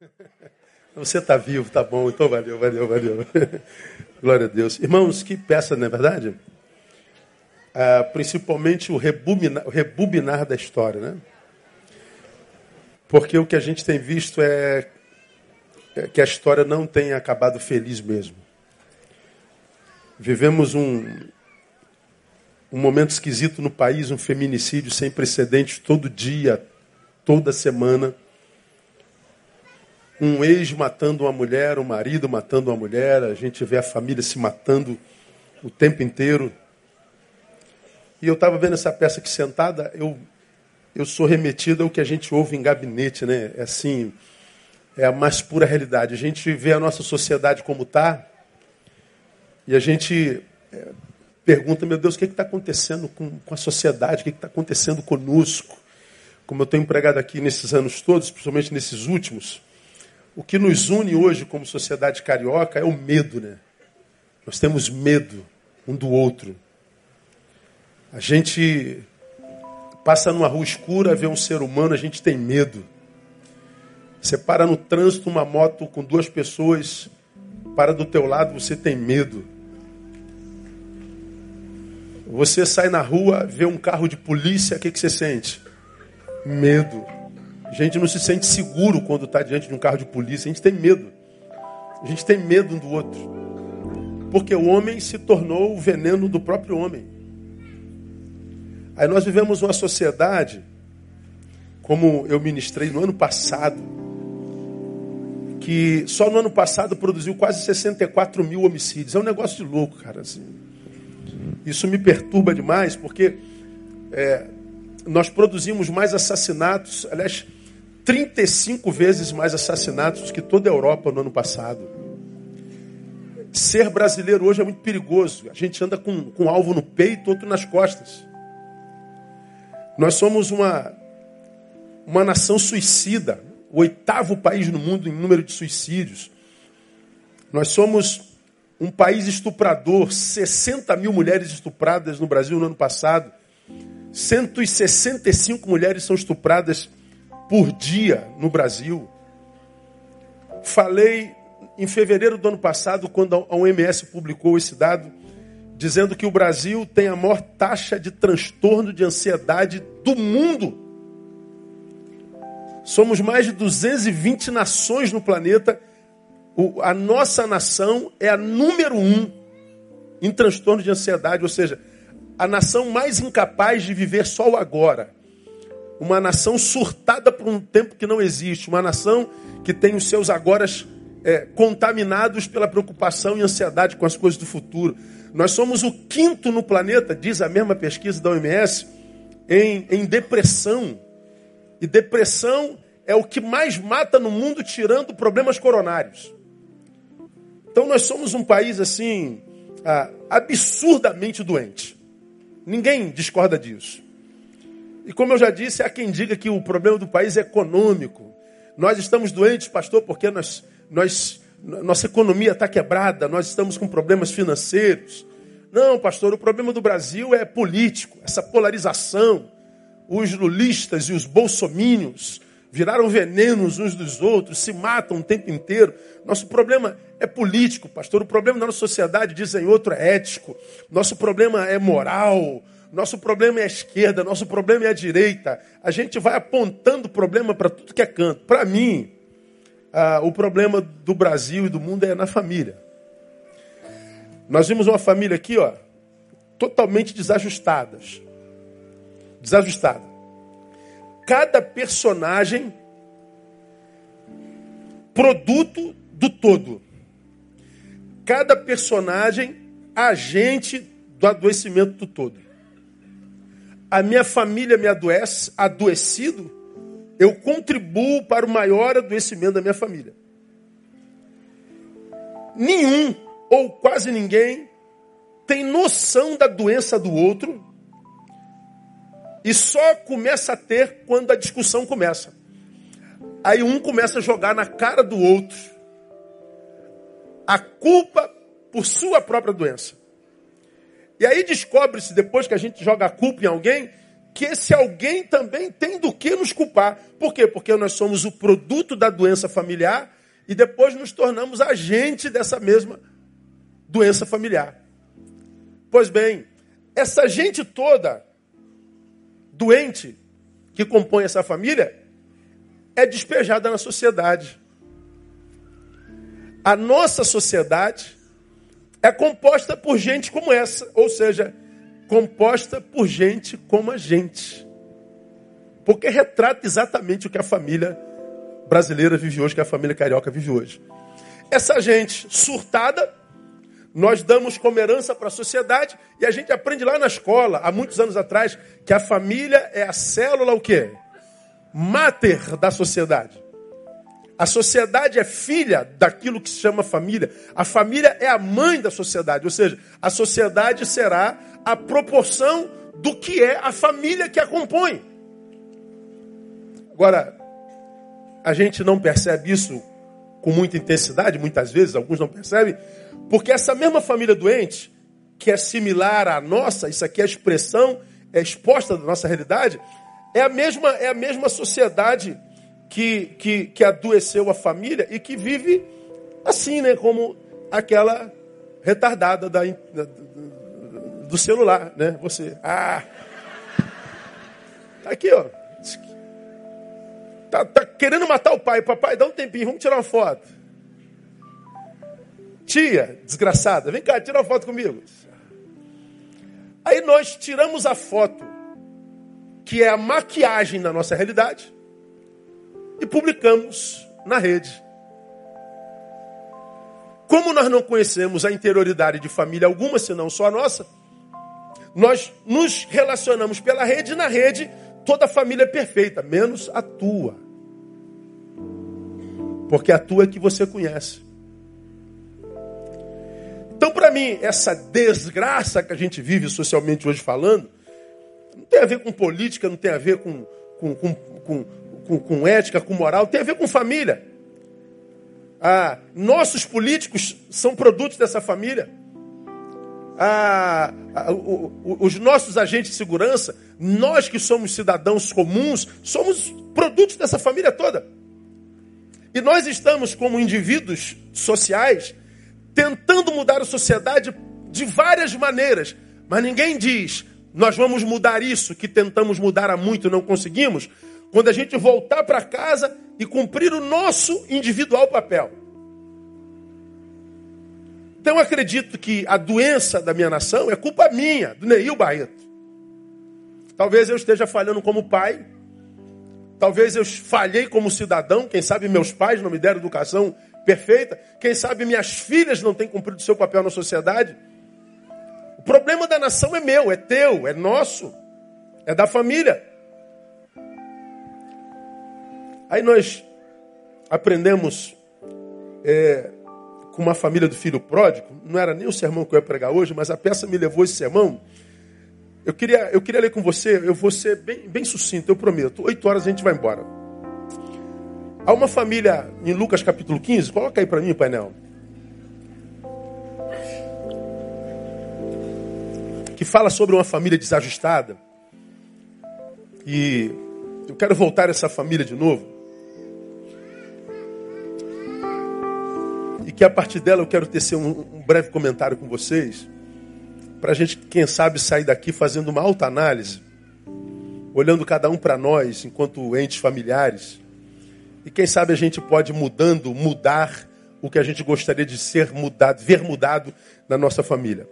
Você está vivo, tá bom, então valeu, valeu, valeu. Glória a Deus. Irmãos, que peça, não é verdade? Ah, principalmente o rebubinar, o da história, né? Porque o que a gente tem visto é, é que a história não tem acabado feliz mesmo. Vivemos um, um momento esquisito no país, um feminicídio sem precedentes todo dia, toda semana. Um ex matando uma mulher, um marido matando uma mulher, a gente vê a família se matando o tempo inteiro. E eu estava vendo essa peça aqui sentada, eu, eu sou remetido ao que a gente ouve em gabinete, né? É assim, é a mais pura realidade. A gente vê a nossa sociedade como está e a gente é, pergunta, meu Deus, o que está acontecendo com, com, a sociedade? O que está acontecendo conosco? Como eu estou empregado aqui nesses anos todos, principalmente nesses últimos, o que nos une hoje como sociedade carioca é o medo, né? Nós temos medo um do outro. A gente passa numa rua escura, vê um ser humano, a gente tem medo. Você para no trânsito uma moto com duas pessoas, para do teu lado, você tem medo. Você sai na rua, vê um carro de polícia, o que, que você sente? Medo. A gente não se sente seguro quando está diante de um carro de polícia, a gente tem medo. A gente tem medo um do outro. Porque o homem se tornou o veneno do próprio homem. Aí nós vivemos uma sociedade, como eu ministrei no ano passado, que só no ano passado produziu quase 64 mil homicídios. É um negócio de louco, cara. Assim. Isso me perturba demais, porque é, nós produzimos mais assassinatos, aliás, 35 vezes mais assassinatos que toda a Europa no ano passado. Ser brasileiro hoje é muito perigoso. A gente anda com, com um alvo no peito, outro nas costas. Nós somos uma, uma nação suicida, o oitavo país no mundo em número de suicídios. Nós somos um país estuprador, 60 mil mulheres estupradas no Brasil no ano passado. 165 mulheres são estupradas por dia no Brasil. Falei em fevereiro do ano passado, quando a OMS publicou esse dado, dizendo que o Brasil tem a maior taxa de transtorno de ansiedade do mundo. Somos mais de 220 nações no planeta. O, a nossa nação é a número um em transtorno de ansiedade, ou seja, a nação mais incapaz de viver só o agora. Uma nação surtada por um tempo que não existe. Uma nação que tem os seus agoras é, contaminados pela preocupação e ansiedade com as coisas do futuro. Nós somos o quinto no planeta, diz a mesma pesquisa da OMS, em, em depressão. E depressão é o que mais mata no mundo, tirando problemas coronários. Então nós somos um país assim, ah, absurdamente doente. Ninguém discorda disso. E como eu já disse, há quem diga que o problema do país é econômico. Nós estamos doentes, pastor, porque nós, nós nossa economia está quebrada, nós estamos com problemas financeiros. Não, pastor, o problema do Brasil é político, essa polarização. Os lulistas e os bolsomínios viraram venenos uns dos outros, se matam o tempo inteiro. Nosso problema é político, pastor. O problema da nossa sociedade, dizem outro, é ético. Nosso problema é moral. Nosso problema é a esquerda, nosso problema é a direita. A gente vai apontando problema para tudo que é canto. Para mim, ah, o problema do Brasil e do mundo é na família. Nós vimos uma família aqui, ó, totalmente desajustadas. Desajustada. Cada personagem produto do todo. Cada personagem agente do adoecimento do todo. A minha família me adoece, adoecido, eu contribuo para o maior adoecimento da minha família. Nenhum ou quase ninguém tem noção da doença do outro e só começa a ter quando a discussão começa. Aí um começa a jogar na cara do outro a culpa por sua própria doença. E aí descobre-se, depois que a gente joga a culpa em alguém, que esse alguém também tem do que nos culpar. Por quê? Porque nós somos o produto da doença familiar e depois nos tornamos agente dessa mesma doença familiar. Pois bem, essa gente toda doente que compõe essa família é despejada na sociedade. A nossa sociedade é composta por gente como essa, ou seja, composta por gente como a gente. Porque retrata exatamente o que a família brasileira vive hoje, que a família carioca vive hoje. Essa gente surtada, nós damos como herança para a sociedade e a gente aprende lá na escola, há muitos anos atrás, que a família é a célula o quê? Máter da sociedade. A sociedade é filha daquilo que se chama família. A família é a mãe da sociedade. Ou seja, a sociedade será a proporção do que é a família que a compõe. Agora, a gente não percebe isso com muita intensidade, muitas vezes, alguns não percebem, porque essa mesma família doente, que é similar à nossa, isso aqui é a expressão, é exposta da nossa realidade, é a mesma, é a mesma sociedade que, que, que adoeceu a família e que vive assim, né? Como aquela retardada da, da, do celular, né? Você. Ah! Tá aqui, ó. Tá, tá querendo matar o pai. Papai, dá um tempinho, vamos tirar uma foto. Tia, desgraçada, vem cá, tira uma foto comigo. Aí nós tiramos a foto, que é a maquiagem da nossa realidade, e publicamos na rede. Como nós não conhecemos a interioridade de família alguma, senão só a nossa, nós nos relacionamos pela rede e na rede toda a família é perfeita, menos a tua. Porque a tua é que você conhece. Então, para mim, essa desgraça que a gente vive socialmente hoje falando, não tem a ver com política, não tem a ver com, com, com, com com, com ética, com moral, tem a ver com família. Ah, nossos políticos são produtos dessa família. Ah, ah, o, o, os nossos agentes de segurança, nós que somos cidadãos comuns, somos produtos dessa família toda. E nós estamos, como indivíduos sociais, tentando mudar a sociedade de várias maneiras. Mas ninguém diz, nós vamos mudar isso que tentamos mudar há muito e não conseguimos, quando a gente voltar para casa e cumprir o nosso individual papel. Então eu acredito que a doença da minha nação é culpa minha, do Neil Barreto. Talvez eu esteja falhando como pai, talvez eu falhei como cidadão, quem sabe meus pais não me deram educação perfeita, quem sabe minhas filhas não têm cumprido seu papel na sociedade. O problema da nação é meu, é teu, é nosso, é da família. Aí nós aprendemos é, com uma família do filho pródigo, não era nem o sermão que eu ia pregar hoje, mas a peça me levou esse sermão. Eu queria, eu queria ler com você, eu vou ser bem, bem sucinto, eu prometo. Oito horas a gente vai embora. Há uma família em Lucas capítulo 15, coloca aí para mim, painel. Que fala sobre uma família desajustada. E eu quero voltar a essa família de novo. Que a partir dela eu quero tecer um, um breve comentário com vocês, para a gente, quem sabe, sair daqui fazendo uma alta análise, olhando cada um para nós, enquanto entes familiares, e quem sabe a gente pode mudando, mudar o que a gente gostaria de ser mudado, ver mudado na nossa família.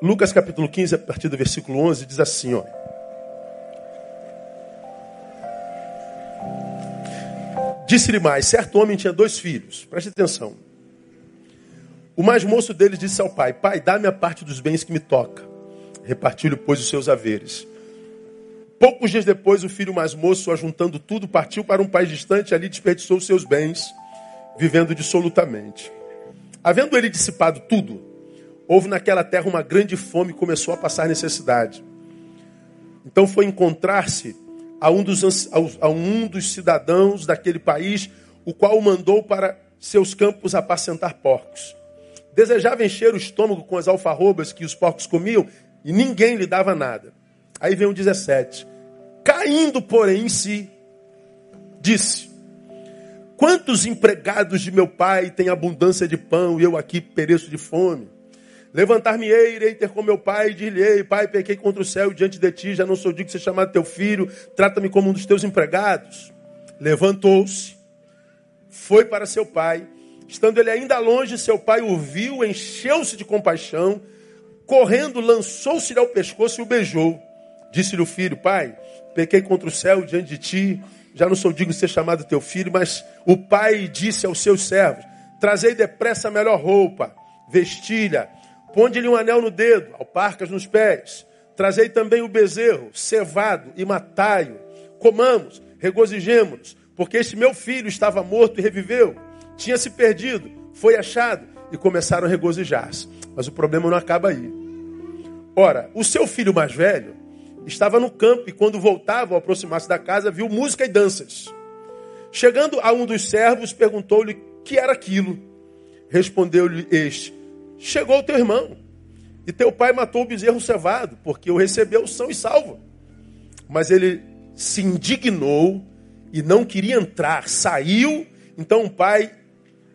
Lucas capítulo 15, a partir do versículo 11, diz assim, ó. Disse-lhe mais, certo homem tinha dois filhos. Preste atenção. O mais moço deles disse ao pai: Pai, dá-me a parte dos bens que me toca. Repartiu-lhe, pois, os seus haveres. Poucos dias depois, o filho mais moço, ajuntando tudo, partiu para um país distante ali desperdiçou os seus bens, vivendo dissolutamente. Havendo ele dissipado tudo, houve naquela terra uma grande fome e começou a passar necessidade. Então foi encontrar-se a, um dos, a um dos cidadãos daquele país, o qual o mandou para seus campos apacentar porcos. Desejava encher o estômago com as alfarrobas que os porcos comiam e ninguém lhe dava nada. Aí vem o 17. Caindo, porém, em si, disse: Quantos empregados de meu pai têm abundância de pão e eu aqui pereço de fome? Levantar-me-ei, irei ter com meu pai e dir-lhe: Pai, pequei contra o céu diante de ti, já não sou digno de ser chamado teu filho, trata-me como um dos teus empregados. Levantou-se, foi para seu pai. Estando ele ainda longe, seu pai o viu, encheu-se de compaixão, correndo, lançou-se-lhe ao pescoço e o beijou. Disse-lhe o filho: Pai, pequei contra o céu diante de ti, já não sou digno de ser chamado teu filho, mas o pai disse aos seus servos: Trazei depressa a melhor roupa, vestilha, ponde-lhe um anel no dedo, alparcas nos pés. Trazei também o bezerro, cevado, e matai-o. Comamos, regozijemos-nos, porque este meu filho estava morto e reviveu, tinha se perdido, foi achado, e começaram a regozijar-se. Mas o problema não acaba aí. Ora, o seu filho mais velho estava no campo e quando voltava, ao aproximar-se da casa, viu música e danças. Chegando a um dos servos, perguntou-lhe que era aquilo. Respondeu-lhe este: Chegou o teu irmão, e teu pai matou o bezerro cevado, porque o recebeu são e salvo. Mas ele se indignou e não queria entrar. Saiu, então o pai,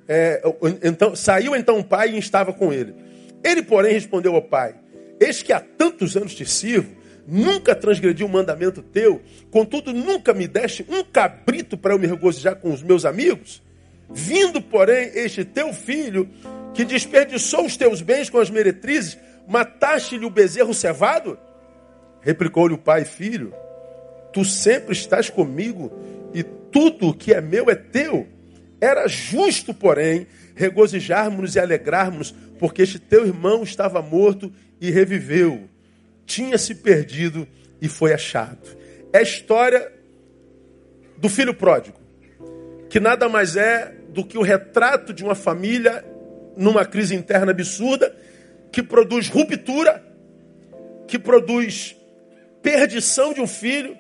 é, então saiu então o pai e estava com ele. Ele, porém, respondeu ao pai: Eis que há tantos anos te sirvo nunca transgredi um mandamento teu, contudo nunca me deste um cabrito para eu me regozijar com os meus amigos? Vindo, porém, este teu filho, que desperdiçou os teus bens com as meretrizes, mataste-lhe o bezerro cevado? Replicou-lhe o pai, filho, tu sempre estás comigo e tudo o que é meu é teu. Era justo, porém, regozijarmos-nos e alegrarmos, porque este teu irmão estava morto e reviveu tinha se perdido e foi achado. É a história do filho pródigo, que nada mais é do que o retrato de uma família numa crise interna absurda, que produz ruptura, que produz perdição de um filho,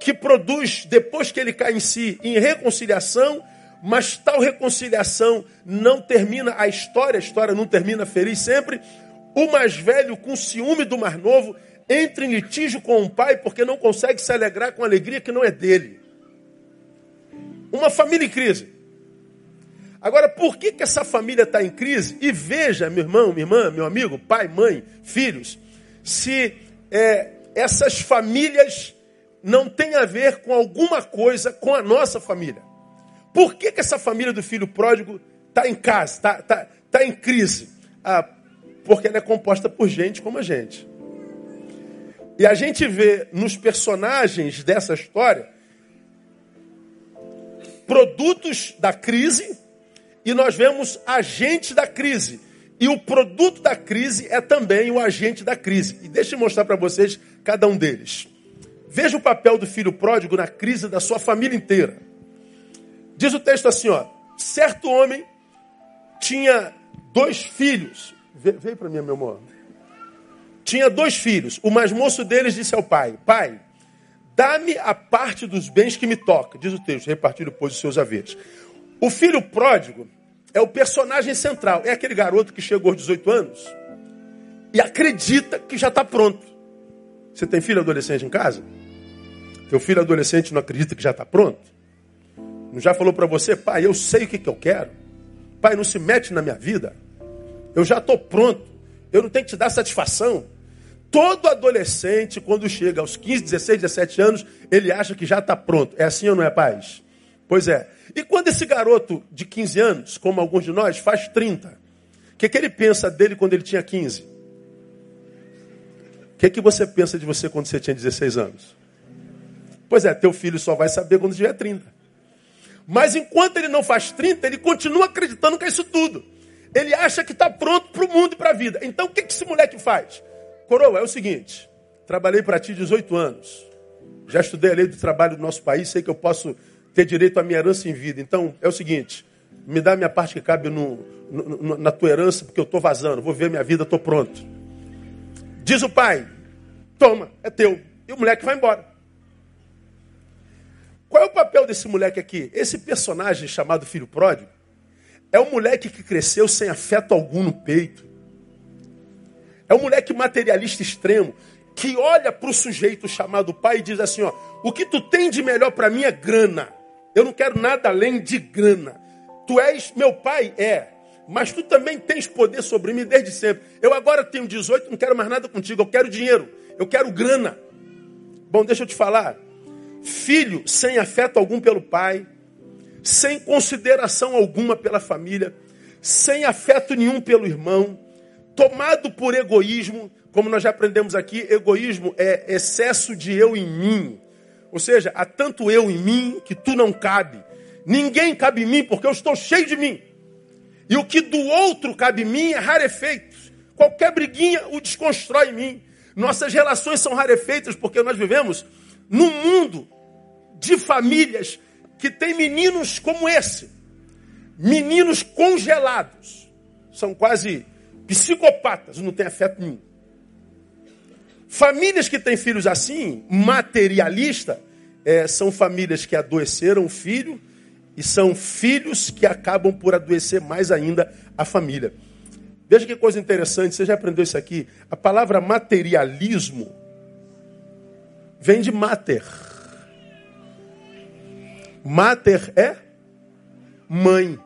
que produz, depois que ele cai em si, em reconciliação, mas tal reconciliação não termina a história, a história não termina feliz sempre, o mais velho, com ciúme do mais novo, entra em litígio com o pai porque não consegue se alegrar com a alegria que não é dele. Uma família em crise. Agora, por que, que essa família está em crise? E veja, meu irmão, minha irmã, meu amigo, pai, mãe, filhos, se é, essas famílias não têm a ver com alguma coisa com a nossa família. Por que, que essa família do filho pródigo está em casa, está tá, tá em crise? Ah, porque ela é composta por gente como a gente. E a gente vê nos personagens dessa história produtos da crise e nós vemos agentes da crise. E o produto da crise é também o agente da crise. E deixa eu mostrar para vocês cada um deles. Veja o papel do filho pródigo na crise da sua família inteira. Diz o texto assim, ó: certo homem tinha dois filhos. Veio para mim, meu amor. Tinha dois filhos. O mais moço deles disse ao pai: Pai, dá-me a parte dos bens que me toca. Diz o texto: repartiu depois os seus haveres. O filho pródigo é o personagem central. É aquele garoto que chegou aos 18 anos e acredita que já está pronto. Você tem filho adolescente em casa? Teu filho adolescente não acredita que já está pronto? Não já falou para você, pai, eu sei o que, que eu quero? Pai, não se mete na minha vida. Eu já estou pronto. Eu não tenho que te dar satisfação. Todo adolescente, quando chega aos 15, 16, 17 anos, ele acha que já está pronto. É assim ou não é, paz? Pois é. E quando esse garoto de 15 anos, como alguns de nós, faz 30, o que, que ele pensa dele quando ele tinha 15? O que, que você pensa de você quando você tinha 16 anos? Pois é, teu filho só vai saber quando tiver 30. Mas enquanto ele não faz 30, ele continua acreditando que é isso tudo. Ele acha que está pronto para o mundo e para a vida. Então o que, que esse moleque faz? Coroa, é o seguinte: trabalhei para ti 18 anos. Já estudei a lei do trabalho do nosso país, sei que eu posso ter direito à minha herança em vida. Então é o seguinte: me dá a minha parte que cabe no, no, na tua herança, porque eu estou vazando, vou ver minha vida, estou pronto. Diz o pai: toma, é teu. E o moleque vai embora. Qual é o papel desse moleque aqui? Esse personagem chamado filho pródigo é um moleque que cresceu sem afeto algum no peito. É um moleque materialista extremo. que olha para o sujeito chamado pai e diz assim: ó, o que tu tem de melhor para mim é grana. Eu não quero nada além de grana. Tu és meu pai? É. Mas tu também tens poder sobre mim desde sempre. Eu agora tenho 18, não quero mais nada contigo. Eu quero dinheiro. Eu quero grana. Bom, deixa eu te falar. Filho sem afeto algum pelo pai, sem consideração alguma pela família, sem afeto nenhum pelo irmão, tomado por egoísmo, como nós já aprendemos aqui, egoísmo é excesso de eu em mim. Ou seja, há tanto eu em mim que tu não cabe. Ninguém cabe em mim porque eu estou cheio de mim. E o que do outro cabe em mim é rarefeitos. Qualquer briguinha o desconstrói em mim. Nossas relações são rarefeitas porque nós vivemos num mundo de famílias que tem meninos como esse. Meninos congelados. São quase psicopatas, não tem afeto nenhum. Famílias que têm filhos assim, materialista, é, são famílias que adoeceram o filho e são filhos que acabam por adoecer mais ainda a família. Veja que coisa interessante, você já aprendeu isso aqui? A palavra materialismo vem de mater. Mater é mãe.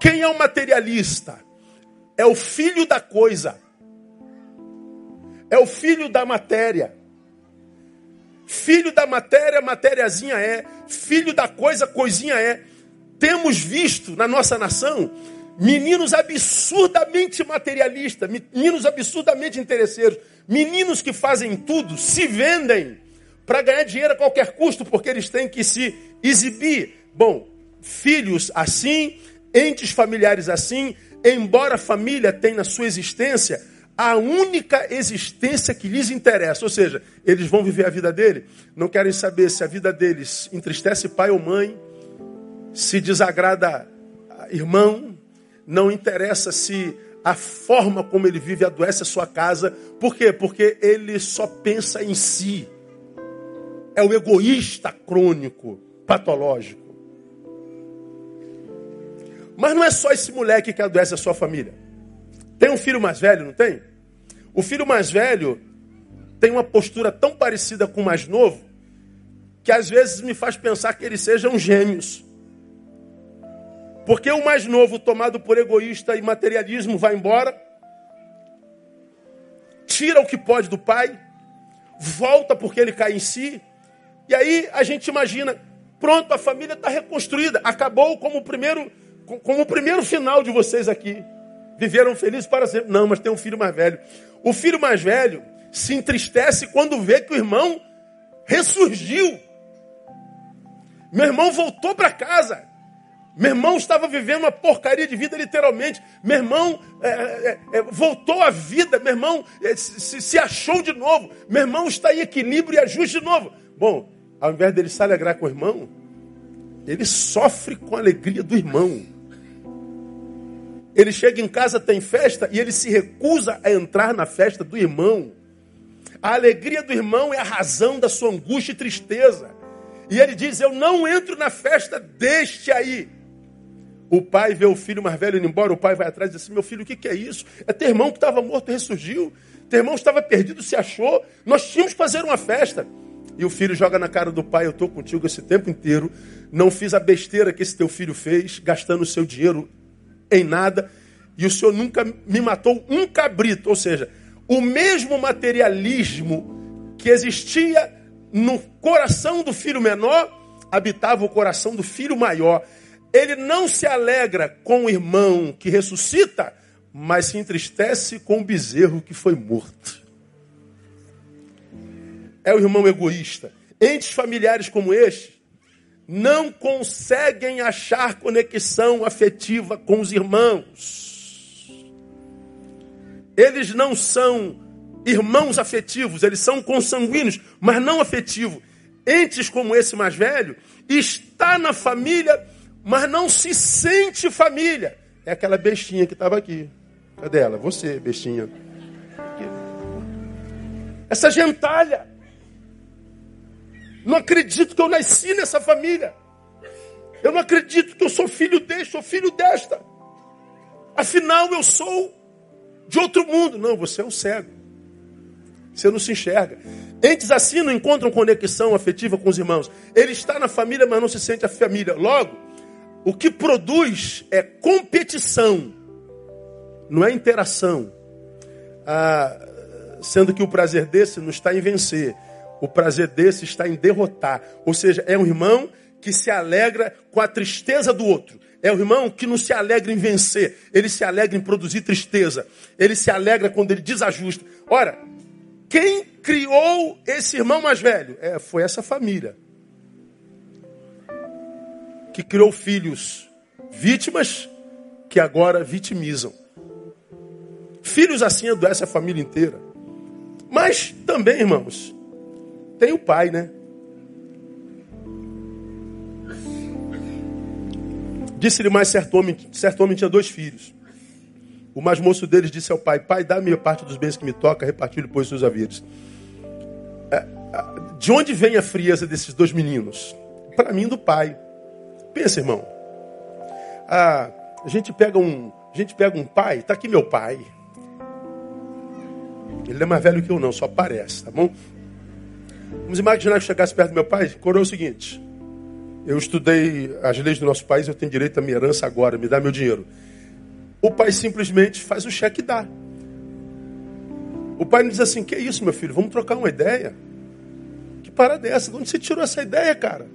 Quem é o materialista? É o filho da coisa. É o filho da matéria. Filho da matéria, matériazinha é. Filho da coisa, coisinha é. Temos visto na nossa nação meninos absurdamente materialistas, meninos absurdamente interesseiros, meninos que fazem tudo, se vendem para ganhar dinheiro a qualquer custo, porque eles têm que se exibir. Bom, filhos assim, entes familiares assim, embora a família tenha na sua existência a única existência que lhes interessa. Ou seja, eles vão viver a vida dele, não querem saber se a vida deles entristece pai ou mãe, se desagrada irmão, não interessa se a forma como ele vive adoece a sua casa. Por quê? Porque ele só pensa em si. É o egoísta crônico, patológico. Mas não é só esse moleque que adoece a sua família. Tem um filho mais velho, não tem? O filho mais velho tem uma postura tão parecida com o mais novo que às vezes me faz pensar que eles sejam gêmeos. Porque o mais novo, tomado por egoísta e materialismo, vai embora, tira o que pode do pai, volta porque ele cai em si, e aí a gente imagina, pronto, a família está reconstruída, acabou como o primeiro como o primeiro final de vocês aqui. Viveram felizes para sempre. Não, mas tem um filho mais velho. O filho mais velho se entristece quando vê que o irmão ressurgiu. Meu irmão voltou para casa. Meu irmão estava vivendo uma porcaria de vida, literalmente. Meu irmão é, é, é, voltou à vida. Meu irmão é, se, se, achou de novo. Meu irmão está em equilíbrio e ajuste de novo. Bom, ao invés dele se alegrar com o irmão, ele sofre com a alegria do irmão. Ele chega em casa, tem festa e ele se recusa a entrar na festa do irmão. A alegria do irmão é a razão da sua angústia e tristeza. E ele diz: Eu não entro na festa deste aí. O pai vê o filho mais velho indo embora, o pai vai atrás e diz assim: Meu filho, o que, é isso? É teu irmão que estava morto e ressurgiu. Teu irmão estava perdido, se achou. Nós tínhamos que fazer uma festa. E o filho joga na cara do pai: Eu estou contigo esse tempo inteiro. Não fiz a besteira que esse teu filho fez, gastando o seu dinheiro em nada, e o Senhor nunca me matou um cabrito. Ou seja, o mesmo materialismo que existia no coração do filho menor habitava o coração do filho maior. Ele não se alegra com o irmão que ressuscita, mas se entristece com o bezerro que foi morto. É o irmão egoísta. Entes familiares como este não conseguem achar conexão afetiva com os irmãos. Eles não são irmãos afetivos, eles são consanguíneos, mas não afetivos. Entes como esse mais velho está na família, mas não se sente família. É aquela bestinha que estava aqui. Cadê ela? Você, bestinha. Essa gentalha. Não acredito que eu nasci nessa família. Eu não acredito que eu sou filho deste, sou filho desta. Afinal, eu sou de outro mundo. Não, você é um cego. Você não se enxerga. Entes assim não encontram conexão afetiva com os irmãos. Ele está na família, mas não se sente a família. Logo, o que produz é competição, não é interação. Ah, sendo que o prazer desse não está em vencer, o prazer desse está em derrotar. Ou seja, é um irmão que se alegra com a tristeza do outro. É o irmão que não se alegra em vencer, ele se alegra em produzir tristeza. Ele se alegra quando ele desajusta. Ora, quem criou esse irmão mais velho? É, foi essa família. Que criou filhos vítimas que agora vitimizam. Filhos assim adoecem a família inteira. Mas também, irmãos, tem o pai, né? Disse-lhe mais certo homem, certo homem tinha dois filhos. O mais moço deles disse ao pai: Pai, dá-me a parte dos bens que me toca, repartilhe, pois, seus haveres. É, de onde vem a frieza desses dois meninos? Para mim, do pai. Pensa, irmão. Ah, a gente pega um, a gente pega um pai, está aqui meu pai. Ele é mais velho que eu, não, só parece, tá bom? Vamos imaginar que chegasse perto do meu pai, coroa o seguinte: eu estudei as leis do nosso país, eu tenho direito à minha herança agora, me dá meu dinheiro. O pai simplesmente faz o cheque e dá. O pai não diz assim: Que isso, meu filho? Vamos trocar uma ideia. Que parada é essa? De onde você tirou essa ideia, cara?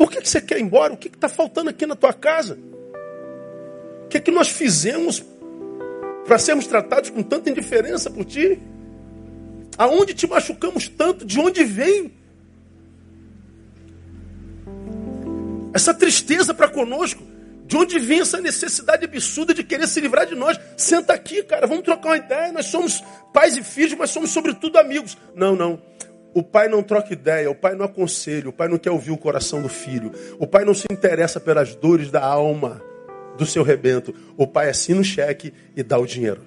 Por que, que você quer ir embora? O que está faltando aqui na tua casa? O que, é que nós fizemos para sermos tratados com tanta indiferença por ti? Aonde te machucamos tanto? De onde vem? Essa tristeza para conosco. De onde vem essa necessidade absurda de querer se livrar de nós? Senta aqui, cara, vamos trocar uma ideia. Nós somos pais e filhos, mas somos sobretudo amigos. Não, não. O pai não troca ideia, o pai não aconselha, o pai não quer ouvir o coração do filho. O pai não se interessa pelas dores da alma do seu rebento. O pai assina o cheque e dá o dinheiro.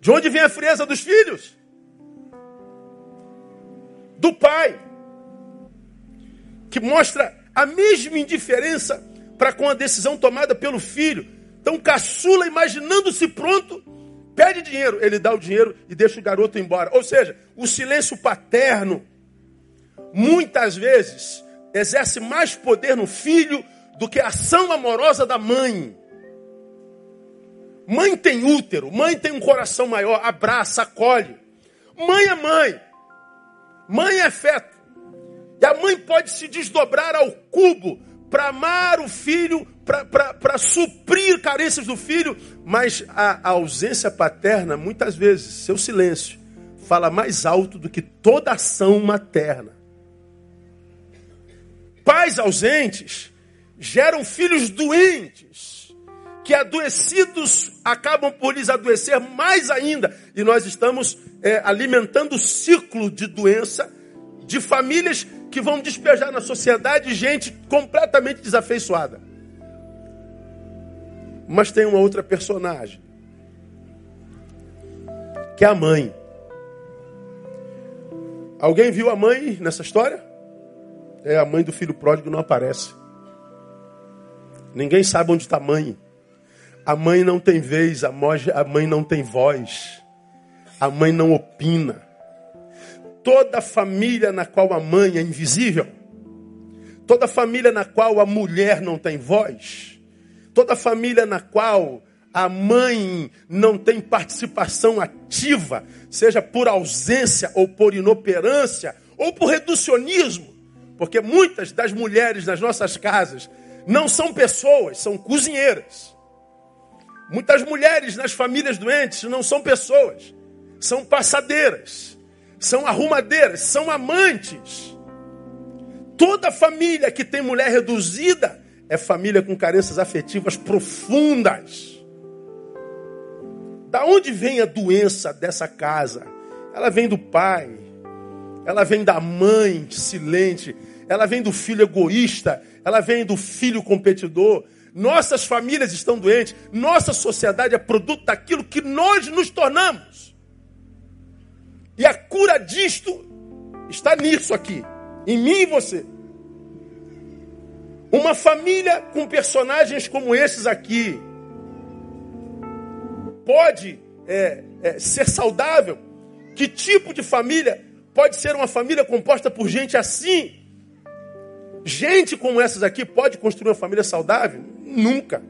De onde vem a frieza dos filhos? Do pai que mostra a mesma indiferença para com a decisão tomada pelo filho. Então, caçula, imaginando-se pronto, pede dinheiro. Ele dá o dinheiro e deixa o garoto embora. Ou seja, o silêncio paterno, muitas vezes, exerce mais poder no filho do que a ação amorosa da mãe. Mãe tem útero, mãe tem um coração maior, abraça, acolhe. Mãe é mãe. Mãe é feto. E a mãe pode se desdobrar ao cubo para amar o filho, para suprir carências do filho, mas a, a ausência paterna, muitas vezes, seu silêncio, fala mais alto do que toda ação materna. Pais ausentes geram filhos doentes, que adoecidos acabam por lhes adoecer mais ainda, e nós estamos é, alimentando o ciclo de doença de famílias que vão despejar na sociedade gente completamente desafeiçoada. Mas tem uma outra personagem, que é a mãe. Alguém viu a mãe nessa história? É a mãe do filho pródigo não aparece. Ninguém sabe onde está a mãe. A mãe não tem vez, a mãe não tem voz. A mãe não opina toda família na qual a mãe é invisível, toda família na qual a mulher não tem voz, toda família na qual a mãe não tem participação ativa, seja por ausência ou por inoperância ou por reducionismo, porque muitas das mulheres nas nossas casas não são pessoas, são cozinheiras. Muitas mulheres nas famílias doentes não são pessoas, são passadeiras são arrumadeiras, são amantes. Toda família que tem mulher reduzida é família com carências afetivas profundas. Da onde vem a doença dessa casa? Ela vem do pai, ela vem da mãe silente, ela vem do filho egoísta, ela vem do filho competidor. Nossas famílias estão doentes, nossa sociedade é produto daquilo que nós nos tornamos. E a cura disto está nisso aqui, em mim e você. Uma família com personagens como esses aqui pode é, é, ser saudável? Que tipo de família pode ser uma família composta por gente assim? Gente como essas aqui pode construir uma família saudável? Nunca.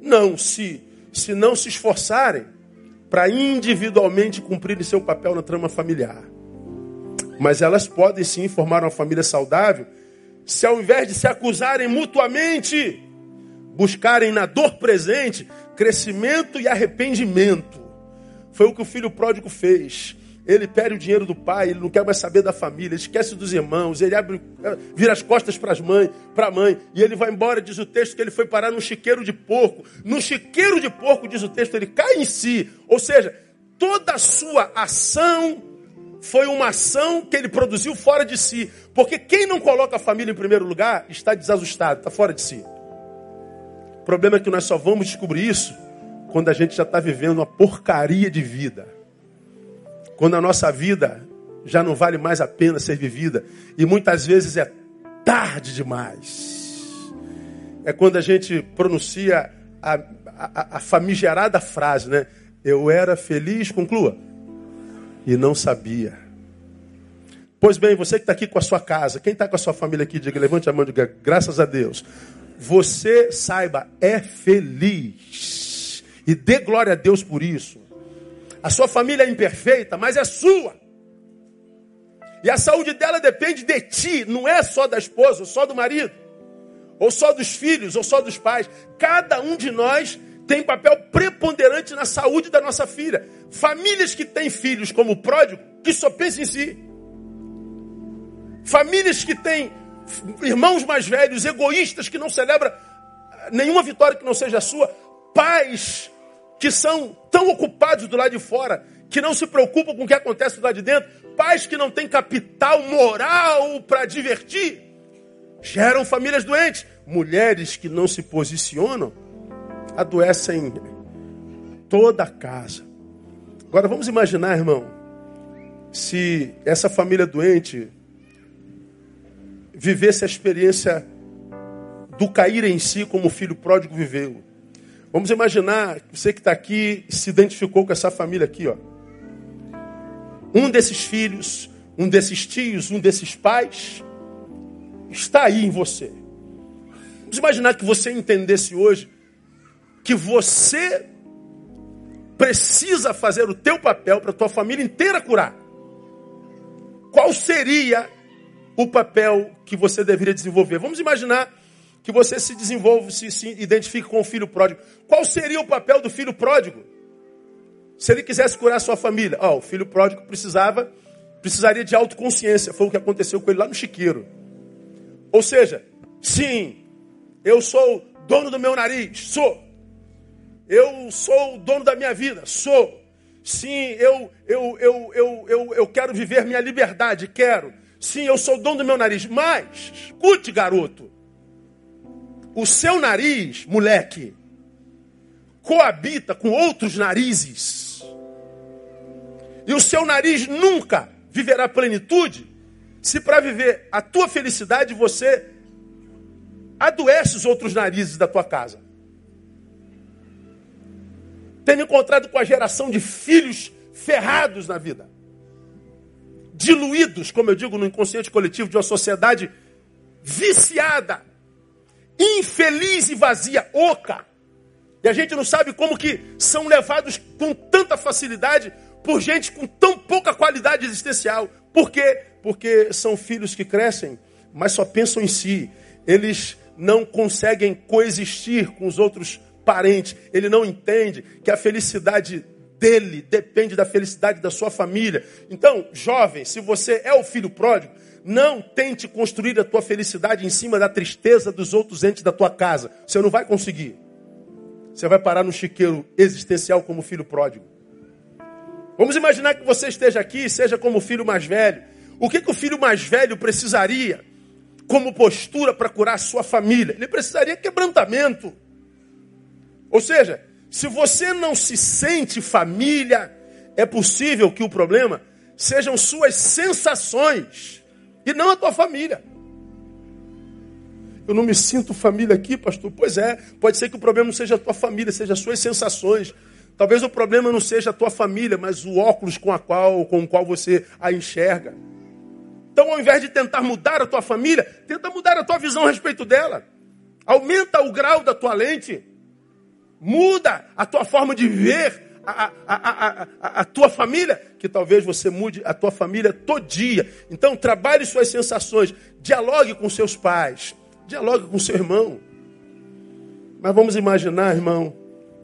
Não, se, se não se esforçarem para individualmente cumprirem seu papel na trama familiar. Mas elas podem sim formar uma família saudável se ao invés de se acusarem mutuamente, buscarem na dor presente crescimento e arrependimento. Foi o que o filho pródigo fez. Ele perde o dinheiro do pai, ele não quer mais saber da família, esquece dos irmãos, ele abre, vira as costas para as mães, para a mãe, e ele vai embora, diz o texto que ele foi parar num chiqueiro de porco. No chiqueiro de porco, diz o texto, ele cai em si. Ou seja, toda a sua ação foi uma ação que ele produziu fora de si. Porque quem não coloca a família em primeiro lugar está desajustado, está fora de si. O problema é que nós só vamos descobrir isso quando a gente já está vivendo uma porcaria de vida. Quando a nossa vida já não vale mais a pena ser vivida. E muitas vezes é tarde demais. É quando a gente pronuncia a, a, a famigerada frase, né? Eu era feliz, conclua e não sabia. Pois bem, você que está aqui com a sua casa, quem está com a sua família aqui, diga, levante a mão e diga, graças a Deus. Você, saiba, é feliz. E dê glória a Deus por isso. A sua família é imperfeita, mas é sua. E a saúde dela depende de ti, não é só da esposa, só do marido, ou só dos filhos, ou só dos pais. Cada um de nós tem papel preponderante na saúde da nossa filha. Famílias que têm filhos como pródigo, que só pensam em si. Famílias que têm irmãos mais velhos, egoístas, que não celebram nenhuma vitória que não seja a sua. Pais que são tão ocupados do lado de fora, que não se preocupam com o que acontece do lado de dentro. Pais que não têm capital moral para divertir. Geram famílias doentes. Mulheres que não se posicionam adoecem toda a casa. Agora vamos imaginar, irmão, se essa família doente vivesse a experiência do cair em si como o filho pródigo viveu. Vamos imaginar, você que está aqui se identificou com essa família aqui, ó. Um desses filhos, um desses tios, um desses pais, está aí em você. Vamos imaginar que você entendesse hoje que você precisa fazer o teu papel para tua família inteira curar. Qual seria o papel que você deveria desenvolver? Vamos imaginar que você se desenvolve, se, se identifique com o filho pródigo. Qual seria o papel do filho pródigo? Se ele quisesse curar a sua família. O filho pródigo precisava, precisaria de autoconsciência. Foi o que aconteceu com ele lá no chiqueiro. Ou seja, sim, eu sou dono do meu nariz, sou. Eu sou o dono da minha vida, sou. Sim, eu, eu, eu, eu, eu, eu quero viver minha liberdade, quero. Sim, eu sou o dono do meu nariz. Mas, escute, garoto. O seu nariz, moleque, coabita com outros narizes. E o seu nariz nunca viverá plenitude se para viver a tua felicidade você adoece os outros narizes da tua casa. Tenho encontrado com a geração de filhos ferrados na vida. Diluídos, como eu digo, no inconsciente coletivo de uma sociedade viciada, infeliz e vazia, oca. E a gente não sabe como que são levados com tanta facilidade por gente com tão pouca qualidade existencial. Por quê? Porque são filhos que crescem, mas só pensam em si. Eles não conseguem coexistir com os outros parente, ele não entende que a felicidade dele depende da felicidade da sua família. Então, jovem, se você é o filho pródigo, não tente construir a tua felicidade em cima da tristeza dos outros entes da tua casa. Você não vai conseguir. Você vai parar no chiqueiro existencial como filho pródigo. Vamos imaginar que você esteja aqui, seja como filho mais velho. O que, que o filho mais velho precisaria como postura para curar a sua família? Ele precisaria quebrantamento. Ou seja, se você não se sente família, é possível que o problema sejam suas sensações e não a tua família. Eu não me sinto família aqui, pastor. Pois é, pode ser que o problema não seja a tua família, seja as suas sensações. Talvez o problema não seja a tua família, mas o óculos com, a qual, com o qual você a enxerga. Então, ao invés de tentar mudar a tua família, tenta mudar a tua visão a respeito dela. Aumenta o grau da tua lente. Muda a tua forma de ver a, a, a, a, tua família, que talvez você mude a tua família todia. Então, trabalhe suas sensações. Dialogue com seus pais. Dialogue com seu irmão. Mas vamos imaginar, irmão,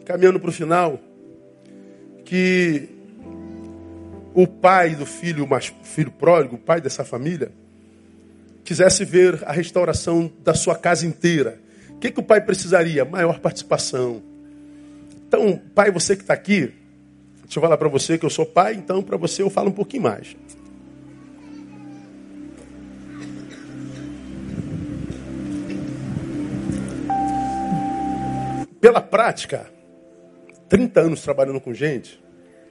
caminhando para o final, que o pai do filho, mas filho pródigo, o pai dessa família, quisesse ver a restauração da sua casa inteira. O que, que o pai precisaria? Maior participação. Então, pai, você que está aqui, deixa eu falar para você que eu sou pai, então para você eu falo um pouquinho mais. Pela prática, 30 anos trabalhando com gente,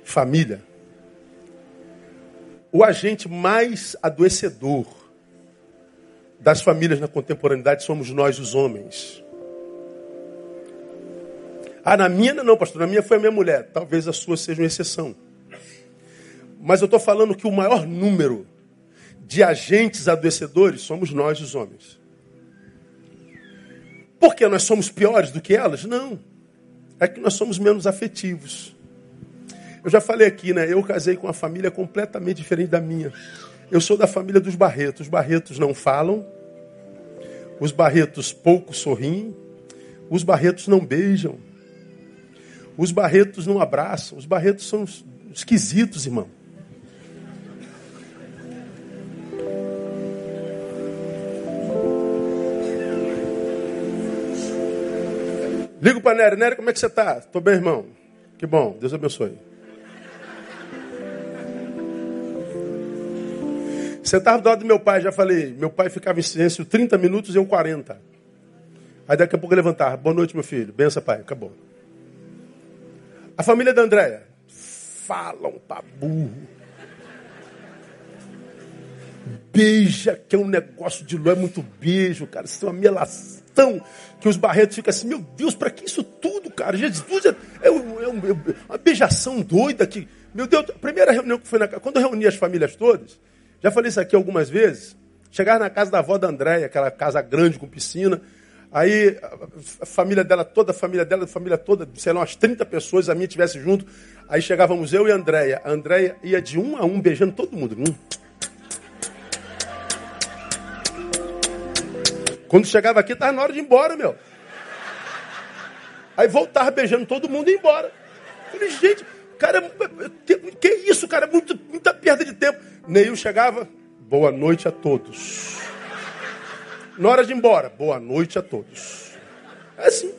família, o agente mais adoecedor das famílias na contemporaneidade somos nós, os homens. Ah, na minha não, pastor, na minha foi a minha mulher. Talvez a sua seja uma exceção. Mas eu estou falando que o maior número de agentes adoecedores somos nós, os homens. Por que nós somos piores do que elas? Não. É que nós somos menos afetivos. Eu já falei aqui, né? Eu casei com uma família completamente diferente da minha. Eu sou da família dos Barretos. Os Barretos não falam. Os Barretos pouco sorriem. Os Barretos não beijam. Os Barretos não abraçam. Os Barretos são esquisitos, irmão. Ligo para Nery. Nery, como é que você está? Estou bem, irmão. Que bom. Deus abençoe. Sentava do lado do meu pai, já falei, meu pai ficava em silêncio 30 minutos e eu 40. Aí daqui a pouco eu levantava, boa noite, meu filho, benção, pai, acabou. A família da Andréia, falam pra burro. Beija, que é um negócio de lua, é muito beijo, cara. Isso é uma melação que os barretos ficam assim, meu Deus, para que isso tudo, cara? Jesus é, é, é, é uma beijação doida que. Meu Deus, a primeira reunião que foi na quando eu reuni as famílias todas, já falei isso aqui algumas vezes. Chegar na casa da avó da Andréia, aquela casa grande com piscina. Aí a família dela, toda a família dela, a família toda, sei lá, umas 30 pessoas, a minha estivesse junto. Aí chegávamos eu e a Andréia. A Andréia ia de um a um beijando todo mundo. Hum. Quando chegava aqui, estava na hora de ir embora, meu. Aí voltava beijando todo mundo e ia embora. falei, gente, cara, que, isso, cara? Muito, muita perda de tempo. Neil chegava, boa noite a todos. Na hora de ir embora, boa noite a todos. É assim.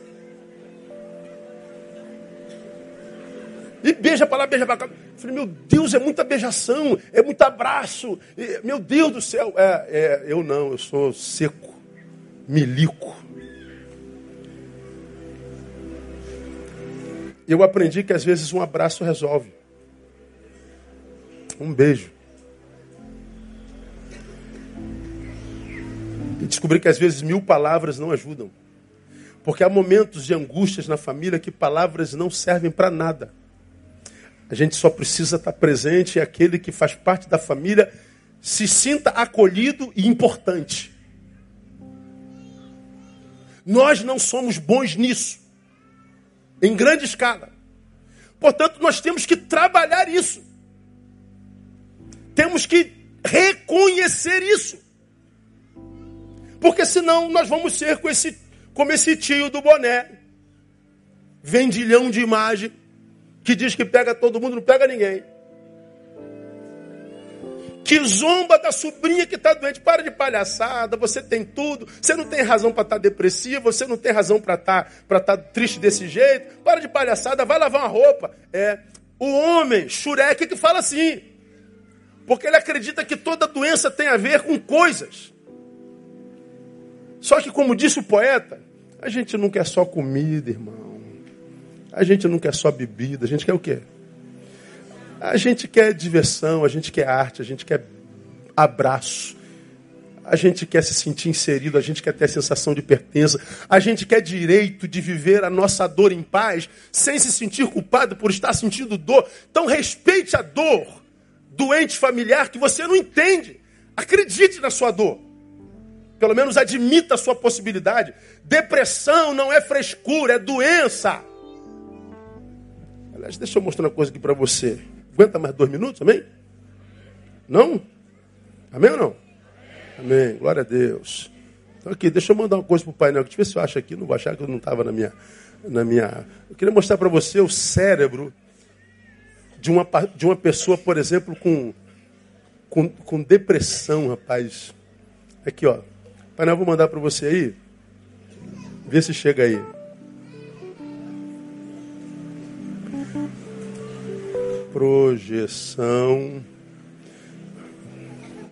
E beija para lá, beija para cá. falei, meu Deus, é muita beijação, é muito abraço. Meu Deus do céu. É, é, eu não, eu sou seco, milico. Eu aprendi que às vezes um abraço resolve. Um beijo. Descobri que às vezes mil palavras não ajudam. Porque há momentos de angústias na família que palavras não servem para nada. A gente só precisa estar presente e aquele que faz parte da família se sinta acolhido e importante. Nós não somos bons nisso, em grande escala. Portanto, nós temos que trabalhar isso. Temos que reconhecer isso. Porque senão nós vamos ser com esse, como esse tio do boné, vendilhão de imagem, que diz que pega todo mundo, não pega ninguém. Que zomba da sobrinha que está doente. Para de palhaçada, você tem tudo. Você não tem razão para estar tá depressivo, você não tem razão para estar tá, tá triste desse jeito. Para de palhaçada, vai lavar uma roupa. É, o homem, xureque, que fala assim. Porque ele acredita que toda doença tem a ver com coisas. Só que, como disse o poeta, a gente não quer só comida, irmão. A gente não quer só bebida. A gente quer o quê? A gente quer diversão, a gente quer arte, a gente quer abraço. A gente quer se sentir inserido, a gente quer ter a sensação de pertença, a gente quer direito de viver a nossa dor em paz, sem se sentir culpado por estar sentindo dor. Então respeite a dor doente familiar que você não entende. Acredite na sua dor. Pelo menos admita a sua possibilidade. Depressão não é frescura, é doença. Aliás, deixa eu mostrar uma coisa aqui para você. Aguenta mais dois minutos, amém? Não? Amém ou não? Amém. Glória a Deus. Então aqui, deixa eu mandar uma coisa para o painel. Deixa eu ver se eu acho aqui. Não vou achar que eu não estava na minha, na minha. Eu queria mostrar para você o cérebro de uma, de uma pessoa, por exemplo, com, com, com depressão, rapaz. Aqui, ó. Painel, vou mandar para você aí. Vê se chega aí. Projeção.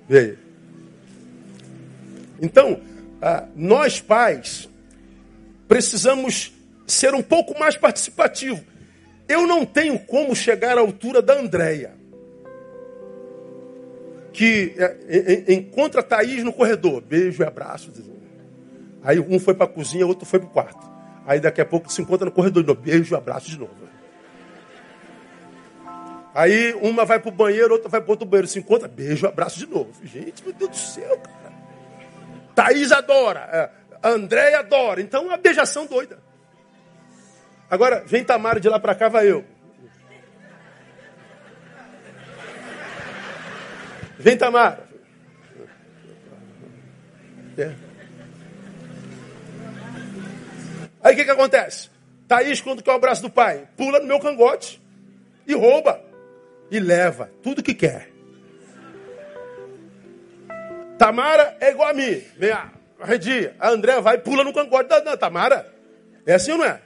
Vê aí. Então, ah, nós pais precisamos ser um pouco mais participativos. Eu não tenho como chegar à altura da Andréia. Que é, encontra a Thaís no corredor. Beijo e abraço. Aí um foi para a cozinha, outro foi para o quarto. Aí daqui a pouco se encontra no corredor de novo. Beijo e abraço de novo. Aí uma vai para o banheiro, outra vai para outro banheiro. Se encontra, beijo, abraço de novo. Gente, meu Deus do céu, cara. Thaís adora. É, André adora. Então, é uma beijação doida. Agora, vem Tamara de lá para cá, vai eu. Vem Tamara. É. Aí o que, que acontece? Thaís, quando quer o abraço do pai, pula no meu cangote e rouba. E leva tudo que quer. Tamara é igual a mim. Vem, a Redi, a André vai e pula no cangote da, da Tamara. É assim ou não é?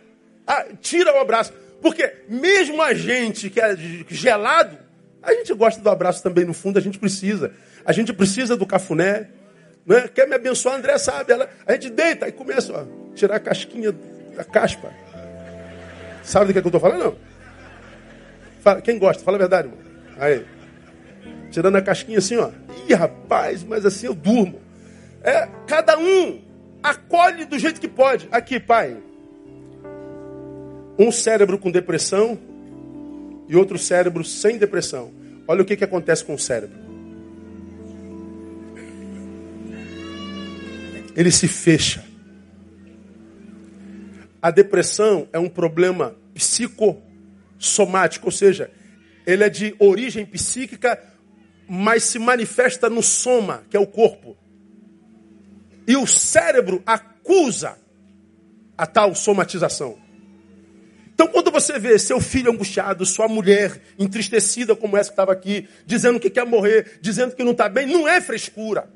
Ah, tira o abraço. Porque mesmo a gente que é gelado, a gente gosta do abraço também no fundo, a gente precisa. A gente precisa do cafuné. Né? Quer me abençoar, André sabe. Ela, a gente deita e começa a tirar a casquinha da caspa. Sabe do que, é que eu estou falando? Não. Fala, quem gosta? Fala a verdade, irmão. Aí. Tirando a casquinha assim, ó. Ih, rapaz, mas assim eu durmo. É, cada um acolhe do jeito que pode. Aqui, pai. Um cérebro com depressão e outro cérebro sem depressão. Olha o que, que acontece com o cérebro. Ele se fecha. A depressão é um problema psicossomático, ou seja, ele é de origem psíquica, mas se manifesta no soma, que é o corpo. E o cérebro acusa a tal somatização. Então, quando você vê seu filho angustiado, sua mulher entristecida como essa que estava aqui, dizendo que quer morrer, dizendo que não está bem, não é frescura.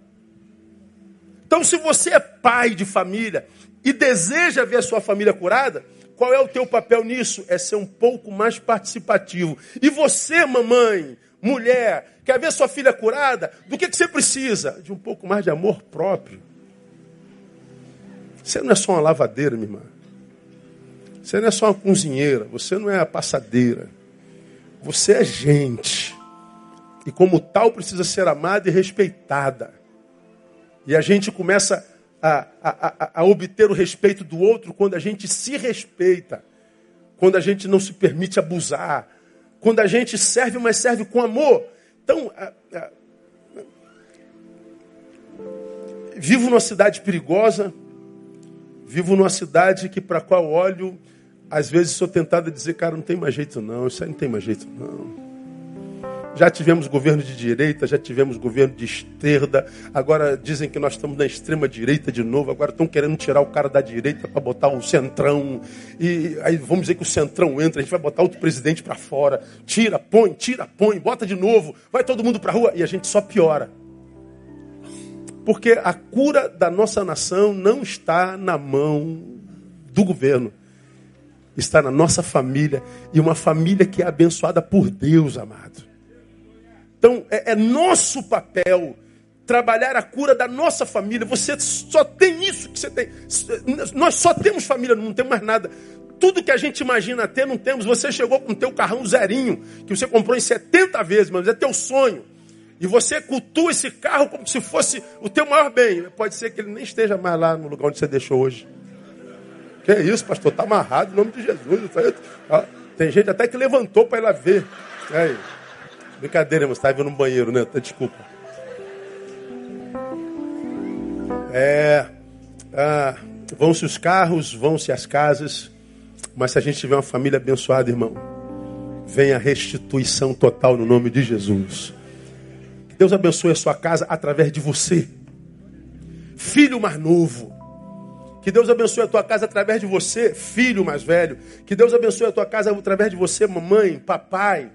Então, se você é pai de família e deseja ver a sua família curada, qual é o teu papel nisso? É ser um pouco mais participativo. E você, mamãe, mulher, quer ver sua filha curada? Do que, que você precisa? De um pouco mais de amor próprio. Você não é só uma lavadeira, minha irmã. Você não é só uma cozinheira, você não é a passadeira. Você é gente. E como tal precisa ser amada e respeitada. E a gente começa a, a, a, a obter o respeito do outro quando a gente se respeita. Quando a gente não se permite abusar. Quando a gente serve, mas serve com amor. Então, vivo numa cidade perigosa, vivo numa cidade que para qual olho às vezes sou tentado a dizer, cara, não tem mais jeito não, isso aí não tem mais jeito não. Já tivemos governo de direita, já tivemos governo de esquerda, agora dizem que nós estamos na extrema direita de novo, agora estão querendo tirar o cara da direita para botar o centrão. E aí vamos dizer que o centrão entra, a gente vai botar outro presidente para fora. Tira, põe, tira, põe, bota de novo, vai todo mundo para rua e a gente só piora. Porque a cura da nossa nação não está na mão do governo está na nossa família e uma família que é abençoada por Deus, amado. Então, é, é, nosso papel trabalhar a cura da nossa família. Você só tem isso que você tem. Nós só temos família, não temos mais nada. Tudo que a gente imagina ter, não temos. Você chegou com o teu carrão zerinho, que você comprou em 70 vezes, mas é teu sonho. E você cultua esse carro como se fosse o teu maior bem. Pode ser que ele nem esteja mais lá no lugar onde você deixou hoje. Que isso, pastor? Está amarrado em nome de Jesus. Tem gente até que levantou para ir lá ver. Aí. Brincadeira, mas estava indo no banheiro, né? Desculpa. É, ah, vão-se os carros, vão-se as casas, mas se a gente tiver uma família abençoada, irmão, vem a restituição total no nome de Jesus. Deus abençoe a sua casa através de você. Filho mais novo. Que Deus abençoe a tua casa através de você, filho mais velho. Que Deus abençoe a tua casa através de você, mamãe, papai.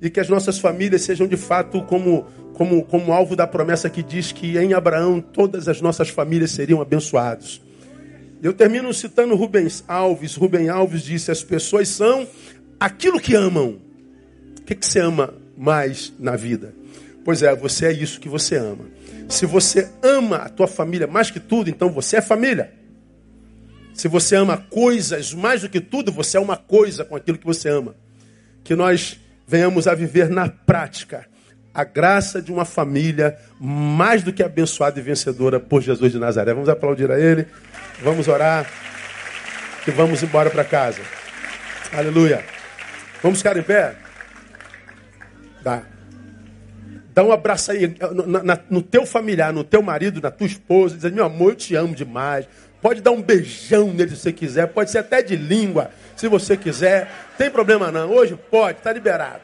E que as nossas famílias sejam de fato como, como, como alvo da promessa que diz que em Abraão todas as nossas famílias seriam abençoadas. Eu termino citando Rubens Alves. Rubens Alves disse: As pessoas são aquilo que amam. O que, que você ama mais na vida? Pois é, você é isso que você ama. Se você ama a tua família mais que tudo, então você é família. Se você ama coisas mais do que tudo, você é uma coisa com aquilo que você ama. Que nós venhamos a viver na prática a graça de uma família mais do que abençoada e vencedora por Jesus de Nazaré. Vamos aplaudir a Ele, vamos orar e vamos embora para casa. Aleluia. Vamos ficar em pé? Dá. Dá um abraço aí no, no teu familiar, no teu marido, na tua esposa. Diz, meu amor, eu te amo demais. Pode dar um beijão nele se você quiser. Pode ser até de língua, se você quiser. Tem problema não. Hoje pode, está liberado.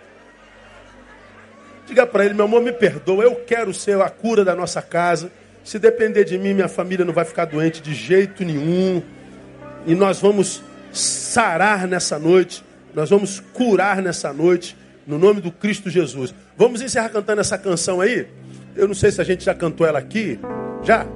Diga para ele, meu amor, me perdoa. Eu quero ser a cura da nossa casa. Se depender de mim, minha família não vai ficar doente de jeito nenhum. E nós vamos sarar nessa noite. Nós vamos curar nessa noite no nome do Cristo Jesus. Vamos encerrar cantando essa canção aí? Eu não sei se a gente já cantou ela aqui. Já?